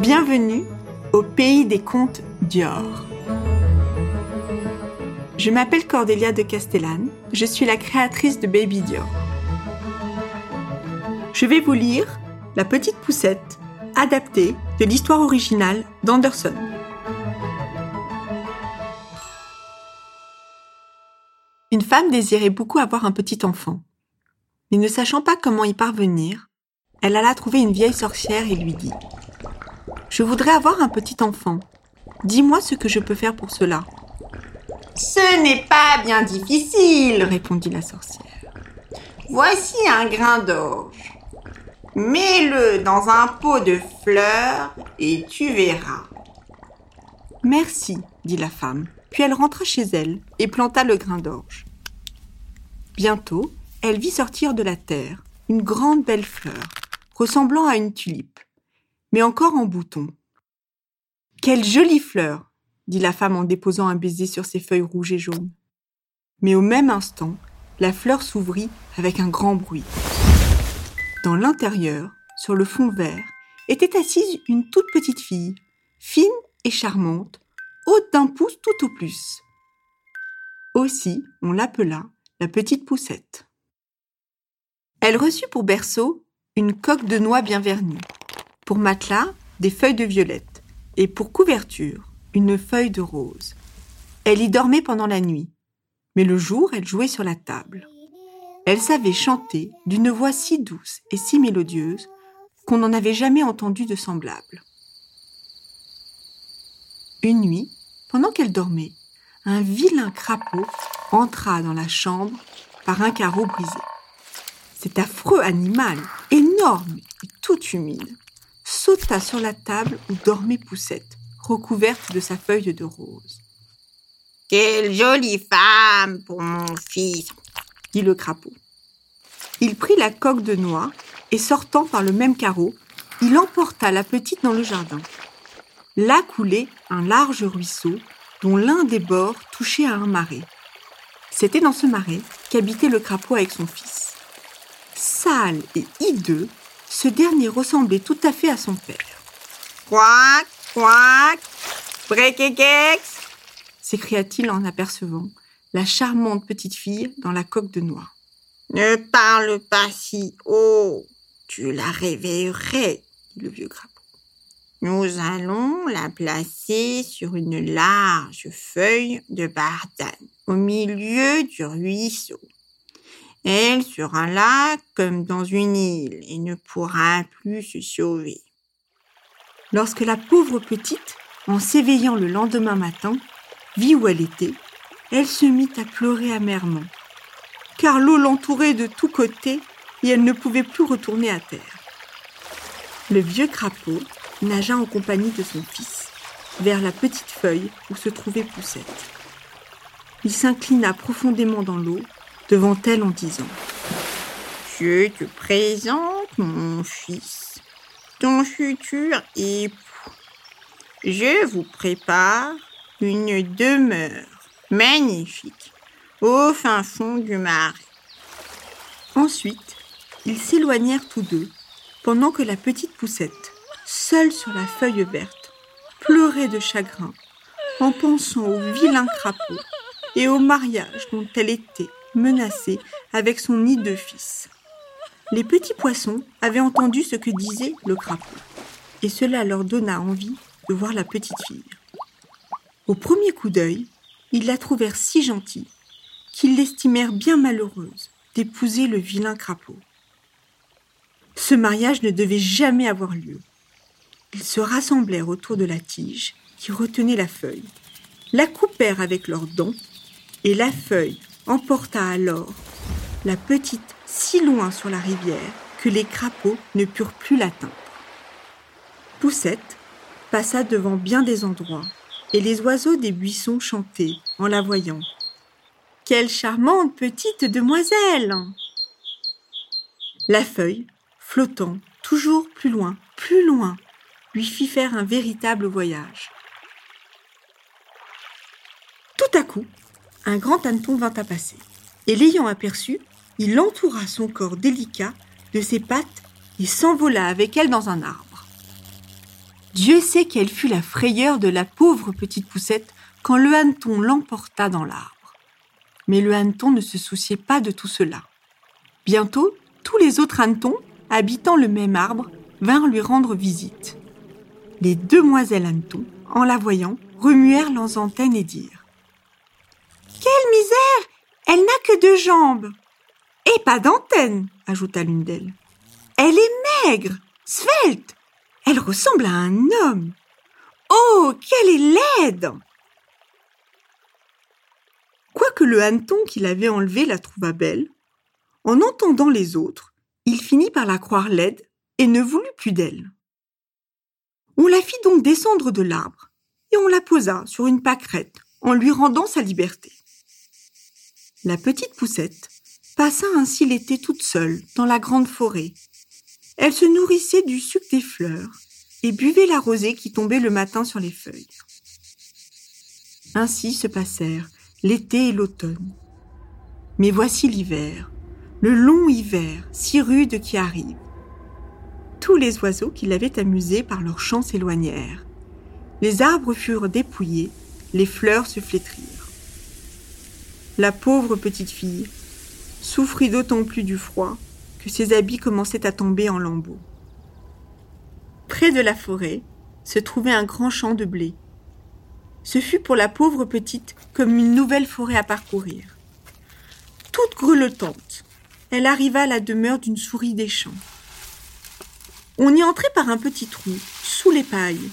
Bienvenue au pays des contes Dior. Je m'appelle Cordélia de Castellane, je suis la créatrice de Baby Dior. Je vais vous lire La petite poussette, adaptée de l'histoire originale d'Anderson. Une femme désirait beaucoup avoir un petit enfant. Mais ne sachant pas comment y parvenir, elle alla trouver une vieille sorcière et lui dit ⁇ Je voudrais avoir un petit enfant. Dis-moi ce que je peux faire pour cela. ⁇ Ce n'est pas bien difficile, répondit la sorcière. Voici un grain d'orge. Mets-le dans un pot de fleurs et tu verras. Merci, dit la femme. Puis elle rentra chez elle et planta le grain d'orge. Bientôt, elle vit sortir de la terre une grande belle fleur, ressemblant à une tulipe, mais encore en bouton. Quelle jolie fleur dit la femme en déposant un baiser sur ses feuilles rouges et jaunes. Mais au même instant, la fleur s'ouvrit avec un grand bruit. Dans l'intérieur, sur le fond vert, était assise une toute petite fille, fine et charmante, haute d'un pouce tout au plus. Aussi, on l'appela la petite poussette. Elle reçut pour berceau une coque de noix bien vernie, pour matelas des feuilles de violette, et pour couverture une feuille de rose. Elle y dormait pendant la nuit, mais le jour elle jouait sur la table. Elle savait chanter d'une voix si douce et si mélodieuse qu'on n'en avait jamais entendu de semblable. Une nuit, pendant qu'elle dormait, un vilain crapaud entra dans la chambre par un carreau brisé. Cet affreux animal, énorme et tout humide, sauta sur la table où dormait Poussette, recouverte de sa feuille de rose. Quelle jolie femme pour mon fils, dit le crapaud. Il prit la coque de noix et sortant par le même carreau, il emporta la petite dans le jardin. Là coulait un large ruisseau dont l'un des bords touchait à un marais. C'était dans ce marais qu'habitait le crapaud avec son fils. Sale et hideux, ce dernier ressemblait tout à fait à son père. Quack, quack, brekekex s'écria-t-il en apercevant la charmante petite fille dans la coque de noix. Ne parle pas si haut, tu la réveillerais, dit le vieux crapaud. Nous allons la placer sur une large feuille de bardane au milieu du ruisseau. Elle sera là comme dans une île et ne pourra plus se sauver. Lorsque la pauvre petite, en s'éveillant le lendemain matin, vit où elle était, elle se mit à pleurer amèrement, car l'eau l'entourait de tous côtés et elle ne pouvait plus retourner à terre. Le vieux crapaud nagea en compagnie de son fils vers la petite feuille où se trouvait Poussette. Il s'inclina profondément dans l'eau devant elle en disant Je te présente mon fils, ton futur époux. Je vous prépare une demeure magnifique au fin fond du marais. Ensuite, ils s'éloignèrent tous deux pendant que la petite poussette seule sur la feuille verte, pleurait de chagrin en pensant au vilain crapaud et au mariage dont elle était menacée avec son nid de fils. Les petits poissons avaient entendu ce que disait le crapaud, et cela leur donna envie de voir la petite fille. Au premier coup d'œil, ils la trouvèrent si gentille qu'ils l'estimèrent bien malheureuse d'épouser le vilain crapaud. Ce mariage ne devait jamais avoir lieu. Ils se rassemblèrent autour de la tige qui retenait la feuille, la coupèrent avec leurs dents, et la feuille emporta alors la petite si loin sur la rivière que les crapauds ne purent plus l'atteindre. Poussette passa devant bien des endroits, et les oiseaux des buissons chantaient en la voyant. Quelle charmante petite demoiselle La feuille, flottant toujours plus loin, plus loin, lui fit faire un véritable voyage. Tout à coup, un grand hanneton vint à passer, et l'ayant aperçu, il entoura son corps délicat de ses pattes et s'envola avec elle dans un arbre. Dieu sait quelle fut la frayeur de la pauvre petite poussette quand le hanneton l'emporta dans l'arbre. Mais le hanneton ne se souciait pas de tout cela. Bientôt, tous les autres hannetons, habitant le même arbre, vinrent lui rendre visite. Les demoiselles hannetons, en la voyant, remuèrent leurs antennes et dirent Elle n'a que deux jambes Et pas d'antenne ajouta l'une d'elles. Elle est maigre, svelte Elle ressemble à un homme Oh, qu'elle est laide Quoique le hanneton qu'il avait enlevé la trouvât belle, en entendant les autres, il finit par la croire laide et ne voulut plus d'elle. On la fit donc descendre de l'arbre et on la posa sur une pâquerette en lui rendant sa liberté. La petite poussette passa ainsi l'été toute seule dans la grande forêt. Elle se nourrissait du suc des fleurs et buvait la rosée qui tombait le matin sur les feuilles. Ainsi se passèrent l'été et l'automne. Mais voici l'hiver, le long hiver si rude qui arrive. Tous les oiseaux qui l'avaient amusé par leurs chants s'éloignèrent. Les arbres furent dépouillés, les fleurs se flétrirent. La pauvre petite fille souffrit d'autant plus du froid que ses habits commençaient à tomber en lambeaux. Près de la forêt se trouvait un grand champ de blé. Ce fut pour la pauvre petite comme une nouvelle forêt à parcourir. Toute grelottante, elle arriva à la demeure d'une souris des champs. On y entrait par un petit trou, sous les pailles.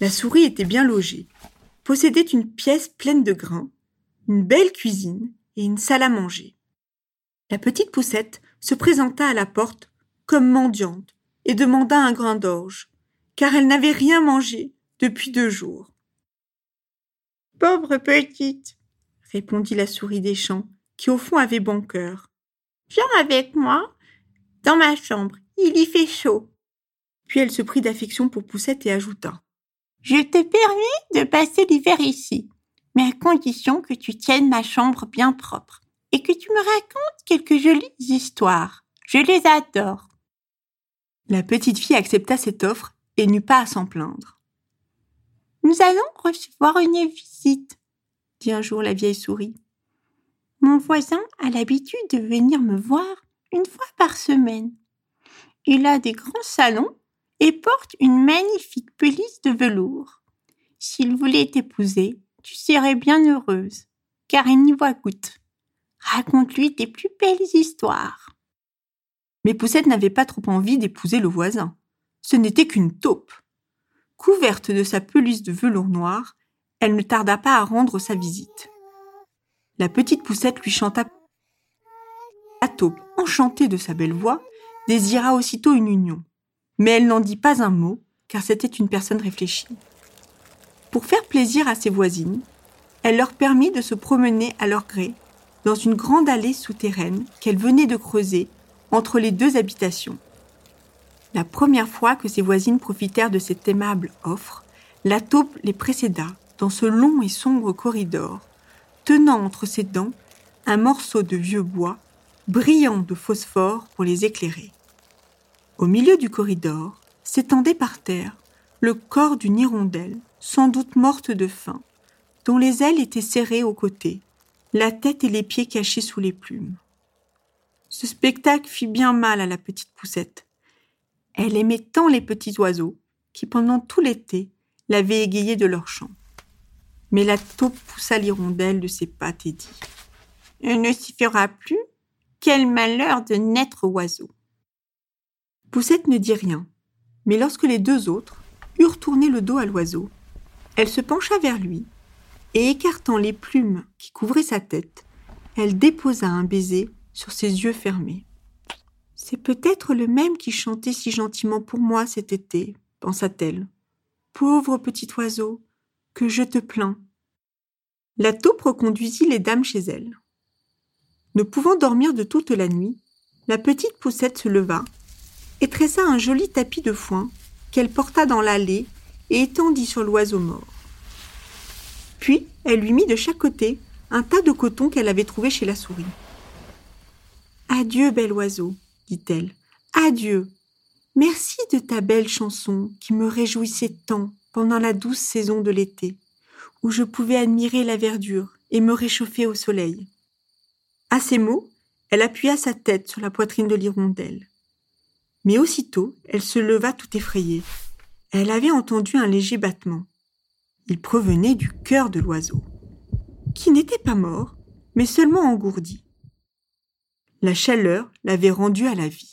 La souris était bien logée, possédait une pièce pleine de grains, une belle cuisine et une salle à manger. La petite poussette se présenta à la porte comme mendiante et demanda un grain d'orge, car elle n'avait rien mangé depuis deux jours. Pauvre petite, répondit la souris des champs, qui au fond avait bon cœur. Viens avec moi dans ma chambre, il y fait chaud. Puis elle se prit d'affection pour Poussette et ajouta. Je te permets de passer l'hiver ici, mais à condition que tu tiennes ma chambre bien propre et que tu me racontes quelques jolies histoires. Je les adore. La petite fille accepta cette offre et n'eut pas à s'en plaindre. Nous allons recevoir une visite, dit un jour la vieille souris. Mon voisin a l'habitude de venir me voir une fois par semaine. Il a des grands salons et porte une magnifique pelisse de velours. S'il voulait t'épouser, tu serais bien heureuse, car il n'y voit goutte. Raconte-lui tes plus belles histoires. Mais Poussette n'avait pas trop envie d'épouser le voisin. Ce n'était qu'une taupe. Couverte de sa pelisse de velours noir, elle ne tarda pas à rendre sa visite. La petite poussette lui chanta. La taupe, enchantée de sa belle voix, désira aussitôt une union. Mais elle n'en dit pas un mot, car c'était une personne réfléchie. Pour faire plaisir à ses voisines, elle leur permit de se promener à leur gré dans une grande allée souterraine qu'elle venait de creuser entre les deux habitations. La première fois que ses voisines profitèrent de cette aimable offre, la taupe les précéda dans ce long et sombre corridor, tenant entre ses dents un morceau de vieux bois brillant de phosphore pour les éclairer. Au milieu du corridor s'étendait par terre le corps d'une hirondelle, sans doute morte de faim, dont les ailes étaient serrées aux côtés, la tête et les pieds cachés sous les plumes. Ce spectacle fit bien mal à la petite poussette. Elle aimait tant les petits oiseaux qui, pendant tout l'été, l'avaient égayée de leur chant. Mais la taupe poussa l'hirondelle de ses pattes et dit Il ne s'y fera plus Quel malheur de naître oiseau Poussette ne dit rien, mais lorsque les deux autres eurent tourné le dos à l'oiseau, elle se pencha vers lui, et écartant les plumes qui couvraient sa tête, elle déposa un baiser sur ses yeux fermés. C'est peut-être le même qui chantait si gentiment pour moi cet été, pensa-t-elle. Pauvre petit oiseau, que je te plains. La taupe reconduisit les dames chez elle. Ne pouvant dormir de toute la nuit, la petite poussette se leva et tressa un joli tapis de foin qu'elle porta dans l'allée et étendit sur l'oiseau mort. Puis elle lui mit de chaque côté un tas de coton qu'elle avait trouvé chez la souris. Adieu, bel oiseau, dit-elle. Adieu. Merci de ta belle chanson qui me réjouissait tant pendant la douce saison de l'été, où je pouvais admirer la verdure et me réchauffer au soleil. À ces mots, elle appuya sa tête sur la poitrine de l'hirondelle. Mais aussitôt, elle se leva tout effrayée. Elle avait entendu un léger battement. Il provenait du cœur de l'oiseau, qui n'était pas mort, mais seulement engourdi. La chaleur l'avait rendu à la vie.